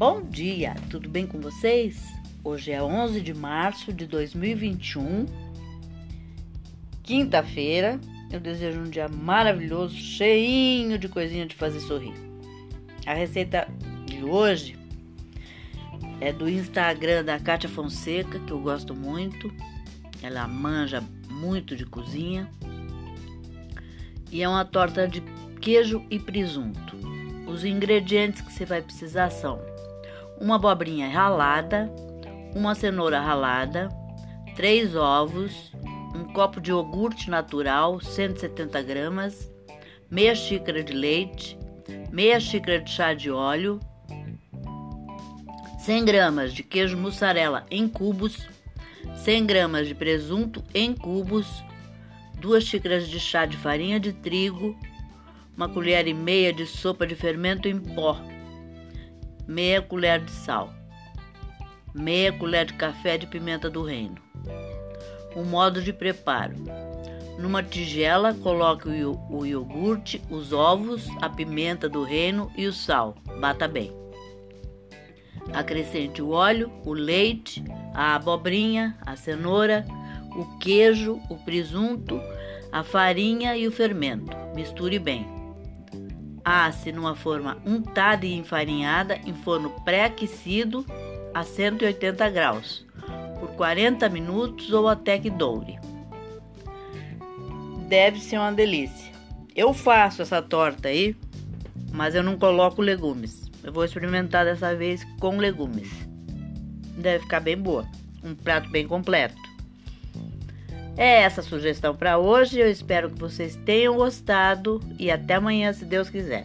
Bom dia, tudo bem com vocês? Hoje é 11 de março de 2021, quinta-feira. Eu desejo um dia maravilhoso, cheinho de coisinha de fazer sorrir. A receita de hoje é do Instagram da Kátia Fonseca, que eu gosto muito. Ela manja muito de cozinha. E é uma torta de queijo e presunto. Os ingredientes que você vai precisar são uma abobrinha ralada, uma cenoura ralada, três ovos, um copo de iogurte natural, 170 gramas, meia xícara de leite, meia xícara de chá de óleo, 100 gramas de queijo mussarela em cubos, 100 gramas de presunto em cubos, 2 xícaras de chá de farinha de trigo, uma colher e meia de sopa de fermento em pó, meia colher de sal, meia colher de café de pimenta do reino. O modo de preparo: numa tigela, coloque o iogurte, os ovos, a pimenta do reino e o sal. Bata bem. Acrescente o óleo, o leite, a abobrinha, a cenoura, o queijo, o presunto, a farinha e o fermento. Misture bem. Asse numa forma untada e enfarinhada em forno pré-aquecido a 180 graus por 40 minutos ou até que doure. Deve ser uma delícia. Eu faço essa torta aí, mas eu não coloco legumes. Eu vou experimentar dessa vez com legumes. Deve ficar bem boa. Um prato bem completo. É essa a sugestão para hoje. Eu espero que vocês tenham gostado e até amanhã, se Deus quiser.